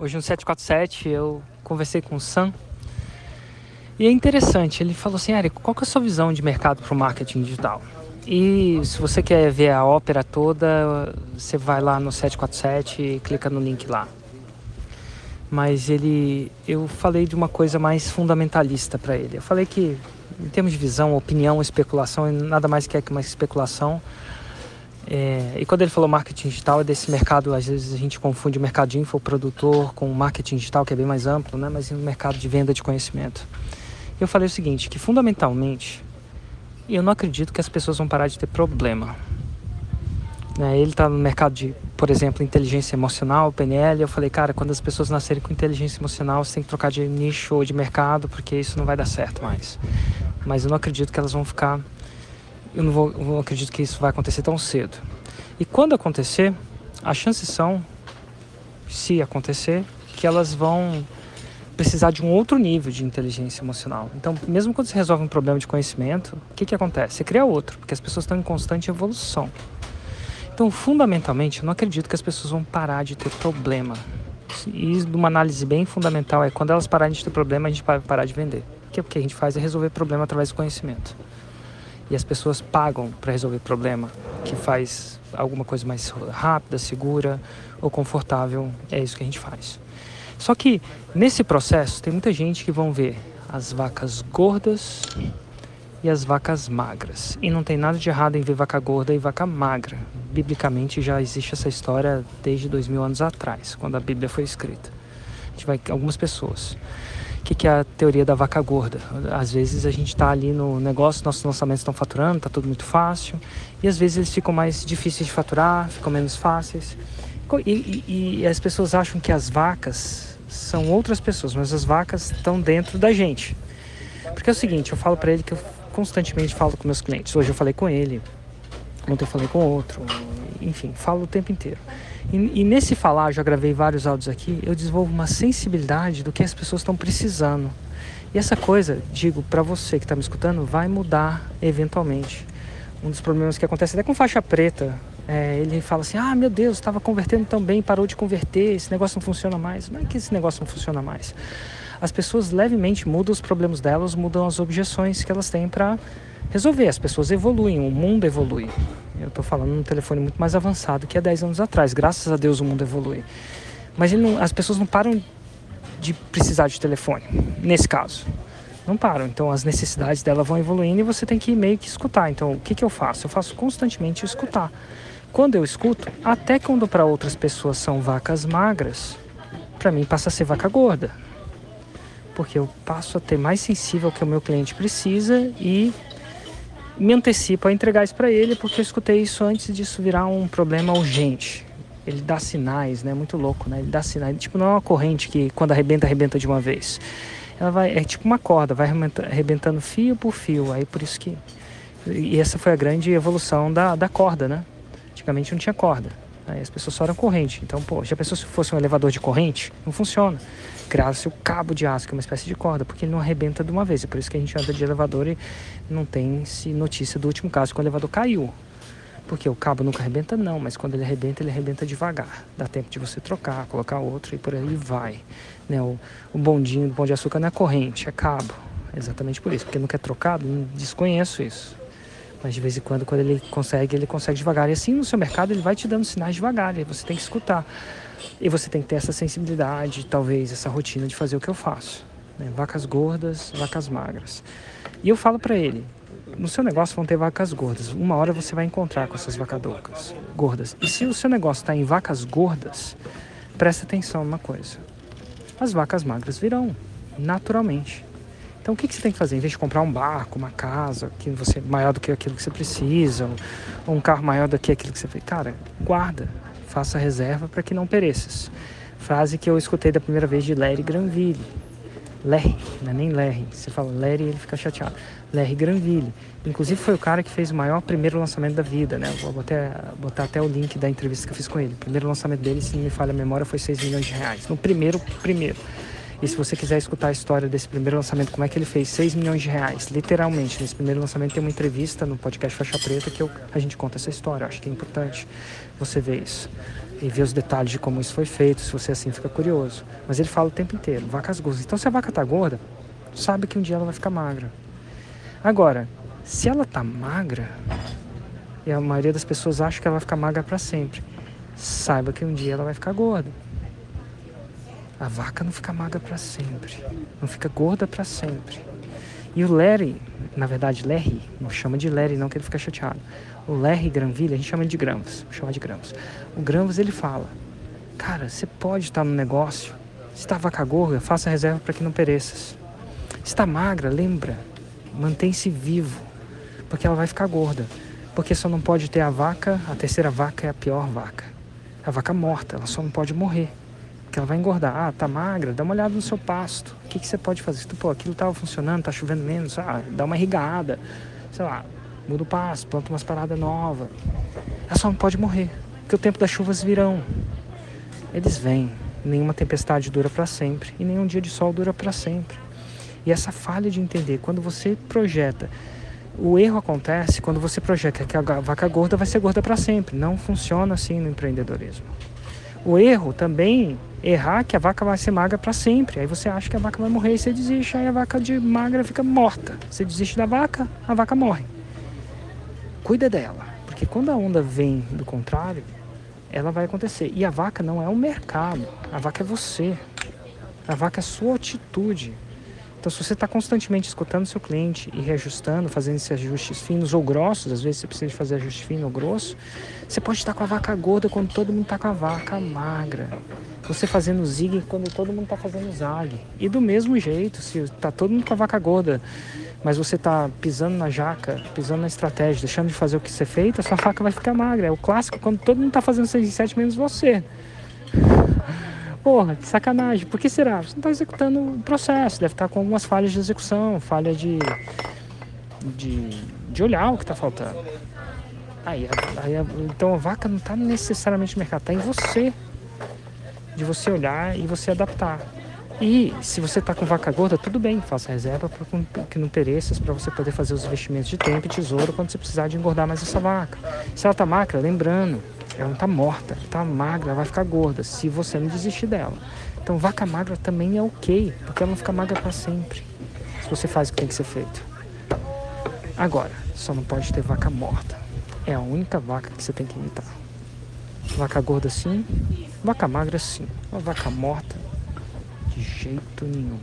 Hoje no 747 eu conversei com o Sam e é interessante, ele falou assim, Érico, qual que é a sua visão de mercado para o marketing digital? E se você quer ver a ópera toda, você vai lá no 747 e clica no link lá. Mas ele, eu falei de uma coisa mais fundamentalista para ele. Eu falei que em termos de visão, opinião, especulação, nada mais que é que uma especulação é, e quando ele falou marketing digital, é desse mercado, às vezes a gente confunde o mercado de infoprodutor com marketing digital, que é bem mais amplo, né? mas o mercado de venda de conhecimento. Eu falei o seguinte, que fundamentalmente, eu não acredito que as pessoas vão parar de ter problema. Né? Ele está no mercado de, por exemplo, inteligência emocional, PNL. Eu falei, cara, quando as pessoas nascerem com inteligência emocional, você tem que trocar de nicho ou de mercado, porque isso não vai dar certo mais. Mas eu não acredito que elas vão ficar eu não, vou, não acredito que isso vai acontecer tão cedo. E quando acontecer, as chances são, se acontecer, que elas vão precisar de um outro nível de inteligência emocional. Então, mesmo quando você resolve um problema de conhecimento, o que, que acontece? Você cria outro, porque as pessoas estão em constante evolução. Então, fundamentalmente, eu não acredito que as pessoas vão parar de ter problema. E uma análise bem fundamental é quando elas pararem de ter problema, a gente vai parar de vender. Que é o que a gente faz é resolver problema através do conhecimento e as pessoas pagam para resolver problema, que faz alguma coisa mais rápida, segura ou confortável, é isso que a gente faz. Só que nesse processo tem muita gente que vão ver as vacas gordas e as vacas magras. E não tem nada de errado em ver vaca gorda e vaca magra. Biblicamente já existe essa história desde dois mil anos atrás, quando a Bíblia foi escrita. A gente vai algumas pessoas que, que é a teoria da vaca gorda. Às vezes a gente está ali no negócio, nossos lançamentos estão faturando, está tudo muito fácil, e às vezes eles ficam mais difíceis de faturar, ficam menos fáceis. E, e, e as pessoas acham que as vacas são outras pessoas, mas as vacas estão dentro da gente. Porque é o seguinte, eu falo para ele que eu constantemente falo com meus clientes. Hoje eu falei com ele, ontem eu falei com outro, enfim, falo o tempo inteiro. E, e, nesse falar, já gravei vários áudios aqui, eu desenvolvo uma sensibilidade do que as pessoas estão precisando. E essa coisa, digo para você que está me escutando, vai mudar eventualmente. Um dos problemas que acontece até com faixa preta, é, ele fala assim: Ah, meu Deus, estava convertendo tão bem, parou de converter, esse negócio não funciona mais. Não é que esse negócio não funciona mais. As pessoas levemente mudam os problemas delas, mudam as objeções que elas têm para resolver. As pessoas evoluem, o mundo evolui. Eu estou falando num telefone muito mais avançado que há 10 anos atrás. Graças a Deus o mundo evolui. Mas não, as pessoas não param de precisar de telefone, nesse caso. Não param. Então as necessidades dela vão evoluindo e você tem que meio que escutar. Então o que, que eu faço? Eu faço constantemente escutar. Quando eu escuto, até quando para outras pessoas são vacas magras, para mim passa a ser vaca gorda. Porque eu passo a ter mais sensível ao que o meu cliente precisa e me antecipo a entregar isso para ele porque eu escutei isso antes disso virar um problema urgente. Ele dá sinais, né? Muito louco, né? Ele dá sinais. Tipo, não é uma corrente que quando arrebenta, arrebenta de uma vez. Ela vai, é tipo uma corda, vai arrebentando fio por fio. Aí por isso que. E essa foi a grande evolução da, da corda, né? Antigamente não tinha corda. Aí as pessoas só eram corrente. Então, pô, já pensou se fosse um elevador de corrente? Não funciona criasse o cabo de aço, que é uma espécie de corda, porque ele não arrebenta de uma vez. É por isso que a gente anda de elevador e não tem notícia do último caso que o elevador caiu. Porque o cabo nunca arrebenta, não, mas quando ele arrebenta, ele arrebenta devagar. Dá tempo de você trocar, colocar outro e por aí vai. Né? O, o bondinho do pão de açúcar não é corrente, é cabo. Exatamente por isso, porque nunca é trocado, desconheço isso. Mas de vez em quando, quando ele consegue, ele consegue devagar. E assim no seu mercado ele vai te dando sinais devagar, e você tem que escutar. E você tem que ter essa sensibilidade, talvez, essa rotina de fazer o que eu faço. Né? Vacas gordas, vacas magras. E eu falo para ele, no seu negócio vão ter vacas gordas. Uma hora você vai encontrar com essas vacas gordas. E se o seu negócio está em vacas gordas, presta atenção numa coisa. As vacas magras virão, naturalmente. Então o que, que você tem que fazer? Em vez de comprar um barco, uma casa, que você maior do que aquilo que você precisa, ou um carro maior do que aquilo que você fez, cara, guarda, faça reserva para que não pereças. Frase que eu escutei da primeira vez de Larry Granville. Larry, não é nem Larry. Você fala Larry ele fica chateado. Larry Granville. Inclusive foi o cara que fez o maior primeiro lançamento da vida, né? Vou botar, botar até o link da entrevista que eu fiz com ele. O primeiro lançamento dele, se não me falha a memória, foi 6 milhões de reais. No primeiro, primeiro. E se você quiser escutar a história desse primeiro lançamento, como é que ele fez 6 milhões de reais, literalmente, nesse primeiro lançamento tem uma entrevista no podcast Faixa Preta que eu, a gente conta essa história. Eu acho que é importante você ver isso. e ver os detalhes de como isso foi feito, se você assim fica curioso. Mas ele fala o tempo inteiro, vacas gordas. Então se a vaca tá gorda, sabe que um dia ela vai ficar magra. Agora, se ela tá magra, e a maioria das pessoas acha que ela vai ficar magra para sempre, saiba que um dia ela vai ficar gorda. A vaca não fica magra para sempre, não fica gorda para sempre. E o Larry, na verdade Larry, não chama de Larry não que ele fica chateado. O Larry Granville, a gente chama ele de Gramvos, chama de Gramvos. O Gramvos ele fala, cara, você pode estar no negócio, se está vaca gorda, faça reserva para que não pereças. Se está magra, lembra, mantém-se vivo, porque ela vai ficar gorda. Porque só não pode ter a vaca, a terceira vaca é a pior vaca. A vaca morta, ela só não pode morrer. Porque ela vai engordar. Ah, tá magra, dá uma olhada no seu pasto. O que, que você pode fazer? Se tu, pô, aquilo tava funcionando, tá chovendo menos, ah, dá uma irrigada. Sei lá, muda o pasto, planta umas paradas novas. Ela só não pode morrer. Porque o tempo das chuvas virão. Eles vêm. Nenhuma tempestade dura para sempre. E nenhum dia de sol dura para sempre. E essa falha de entender, quando você projeta o erro acontece quando você projeta que a vaca gorda vai ser gorda para sempre. Não funciona assim no empreendedorismo. O erro também errar que a vaca vai ser magra para sempre. Aí você acha que a vaca vai morrer e você desiste, aí a vaca de magra fica morta. Você desiste da vaca, a vaca morre. Cuida dela, porque quando a onda vem do contrário, ela vai acontecer. E a vaca não é um mercado, a vaca é você. A vaca é a sua atitude. Então, se você está constantemente escutando seu cliente e reajustando, fazendo esses ajustes finos ou grossos, às vezes você precisa fazer ajuste fino ou grosso, você pode estar com a vaca gorda quando todo mundo está com a vaca magra. Você fazendo zig quando todo mundo está fazendo zag. E do mesmo jeito, se está todo mundo com a vaca gorda, mas você está pisando na jaca, pisando na estratégia, deixando de fazer o que ser feito, a sua vaca vai ficar magra. É o clássico quando todo mundo está fazendo 6 e 7 menos você. Porra, que sacanagem. Por que será? Você não está executando o processo, deve estar com algumas falhas de execução, falha de, de, de olhar o que está faltando. Aí, aí, então a vaca não está necessariamente no mercado, está em você. De você olhar e você adaptar. E se você está com vaca gorda, tudo bem, faça reserva para que não pereças, para você poder fazer os investimentos de tempo e tesouro quando você precisar de engordar mais essa vaca. Se ela está magra, lembrando, ela não está morta, está magra, ela vai ficar gorda se você não desistir dela. Então, vaca magra também é ok, porque ela não fica magra para sempre. Se você faz o que tem que ser feito. Agora, só não pode ter vaca morta. É a única vaca que você tem que evitar. Vaca gorda sim, vaca magra sim. Uma vaca morta de jeito nenhum.